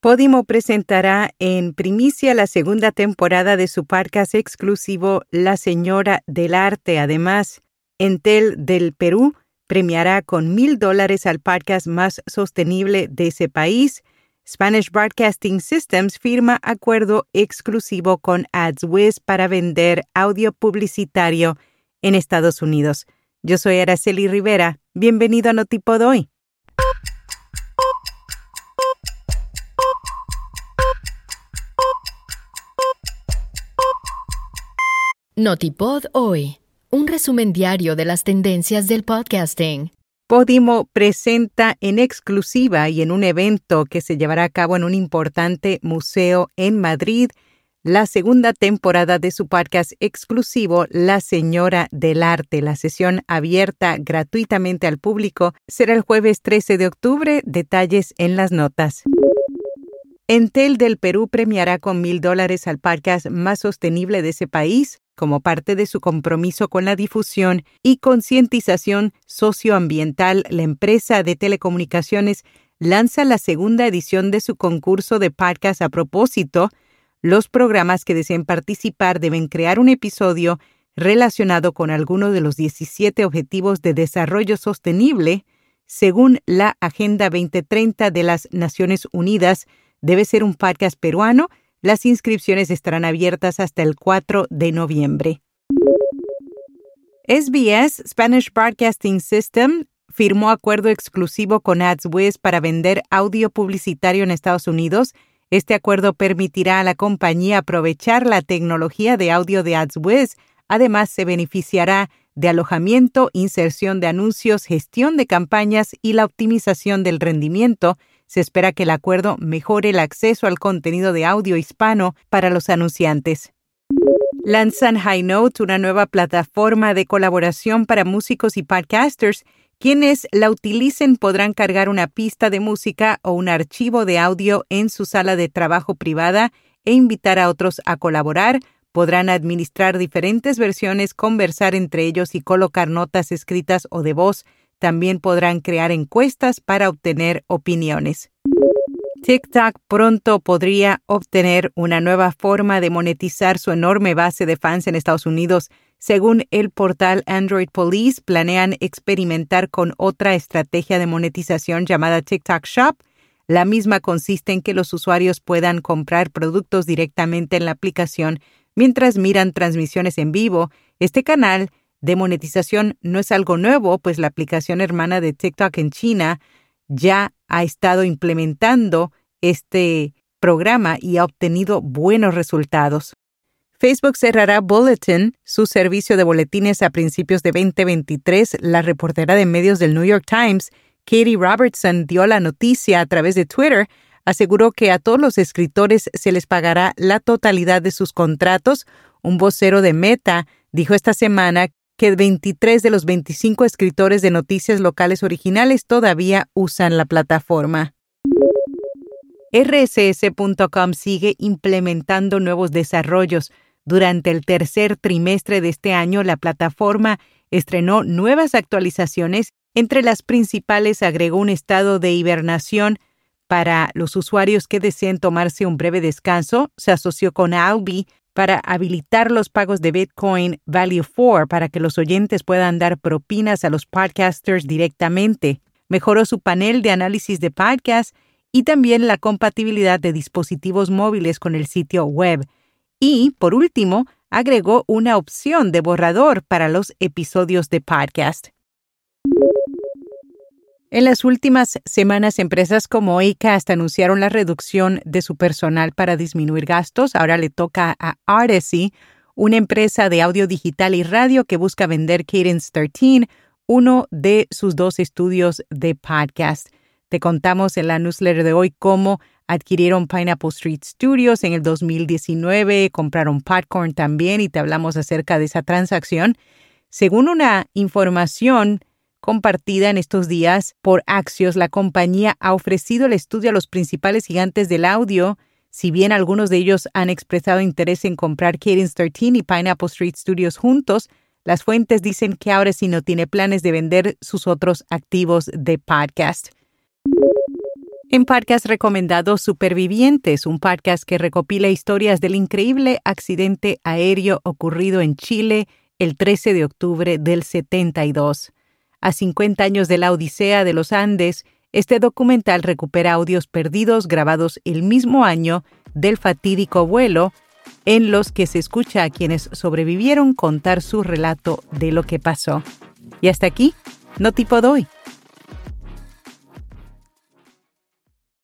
Podimo presentará en primicia la segunda temporada de su podcast exclusivo La Señora del Arte. Además, Entel del Perú premiará con mil dólares al podcast más sostenible de ese país. Spanish Broadcasting Systems firma acuerdo exclusivo con AdsWiz para vender audio publicitario en Estados Unidos. Yo soy Araceli Rivera. Bienvenido a Notipod hoy. Notipod hoy, un resumen diario de las tendencias del podcasting. Podimo presenta en exclusiva y en un evento que se llevará a cabo en un importante museo en Madrid la segunda temporada de su podcast exclusivo La Señora del Arte. La sesión abierta gratuitamente al público será el jueves 13 de octubre. Detalles en las notas. Entel del Perú premiará con mil dólares al podcast más sostenible de ese país como parte de su compromiso con la difusión y concientización socioambiental. La empresa de telecomunicaciones lanza la segunda edición de su concurso de podcast a propósito. Los programas que deseen participar deben crear un episodio relacionado con alguno de los 17 Objetivos de Desarrollo Sostenible, según la Agenda 2030 de las Naciones Unidas, Debe ser un podcast peruano. Las inscripciones estarán abiertas hasta el 4 de noviembre. SBS, Spanish Broadcasting System, firmó acuerdo exclusivo con AdsWiz para vender audio publicitario en Estados Unidos. Este acuerdo permitirá a la compañía aprovechar la tecnología de audio de AdsWiz. Además, se beneficiará de alojamiento, inserción de anuncios, gestión de campañas y la optimización del rendimiento se espera que el acuerdo mejore el acceso al contenido de audio hispano para los anunciantes. Lanzan High Note, una nueva plataforma de colaboración para músicos y podcasters. Quienes la utilicen podrán cargar una pista de música o un archivo de audio en su sala de trabajo privada e invitar a otros a colaborar. Podrán administrar diferentes versiones, conversar entre ellos y colocar notas escritas o de voz también podrán crear encuestas para obtener opiniones. TikTok pronto podría obtener una nueva forma de monetizar su enorme base de fans en Estados Unidos. Según el portal Android Police, planean experimentar con otra estrategia de monetización llamada TikTok Shop. La misma consiste en que los usuarios puedan comprar productos directamente en la aplicación mientras miran transmisiones en vivo. Este canal de monetización no es algo nuevo, pues la aplicación hermana de TikTok en China ya ha estado implementando este programa y ha obtenido buenos resultados. Facebook cerrará Bulletin, su servicio de boletines a principios de 2023. La reportera de medios del New York Times, Katie Robertson, dio la noticia a través de Twitter, aseguró que a todos los escritores se les pagará la totalidad de sus contratos. Un vocero de Meta dijo esta semana que 23 de los 25 escritores de noticias locales originales todavía usan la plataforma. RSS.com sigue implementando nuevos desarrollos. Durante el tercer trimestre de este año, la plataforma estrenó nuevas actualizaciones. Entre las principales agregó un estado de hibernación para los usuarios que deseen tomarse un breve descanso. Se asoció con Albi, para habilitar los pagos de Bitcoin Value 4 para que los oyentes puedan dar propinas a los podcasters directamente. Mejoró su panel de análisis de podcast y también la compatibilidad de dispositivos móviles con el sitio web. Y, por último, agregó una opción de borrador para los episodios de podcast. En las últimas semanas, empresas como Acast anunciaron la reducción de su personal para disminuir gastos. Ahora le toca a Artesy, una empresa de audio digital y radio que busca vender Cadence 13, uno de sus dos estudios de podcast. Te contamos en la newsletter de hoy cómo adquirieron Pineapple Street Studios en el 2019, compraron Popcorn también y te hablamos acerca de esa transacción. Según una información compartida en estos días por Axios, la compañía ha ofrecido el estudio a los principales gigantes del audio. Si bien algunos de ellos han expresado interés en comprar Cadence 13 y Pineapple Street Studios juntos, las fuentes dicen que ahora sí no tiene planes de vender sus otros activos de podcast. En podcast recomendado Supervivientes, un podcast que recopila historias del increíble accidente aéreo ocurrido en Chile el 13 de octubre del 72. A 50 años de la Odisea de los Andes, este documental recupera audios perdidos grabados el mismo año del fatídico vuelo, en los que se escucha a quienes sobrevivieron contar su relato de lo que pasó. Y hasta aquí, no tipo doy.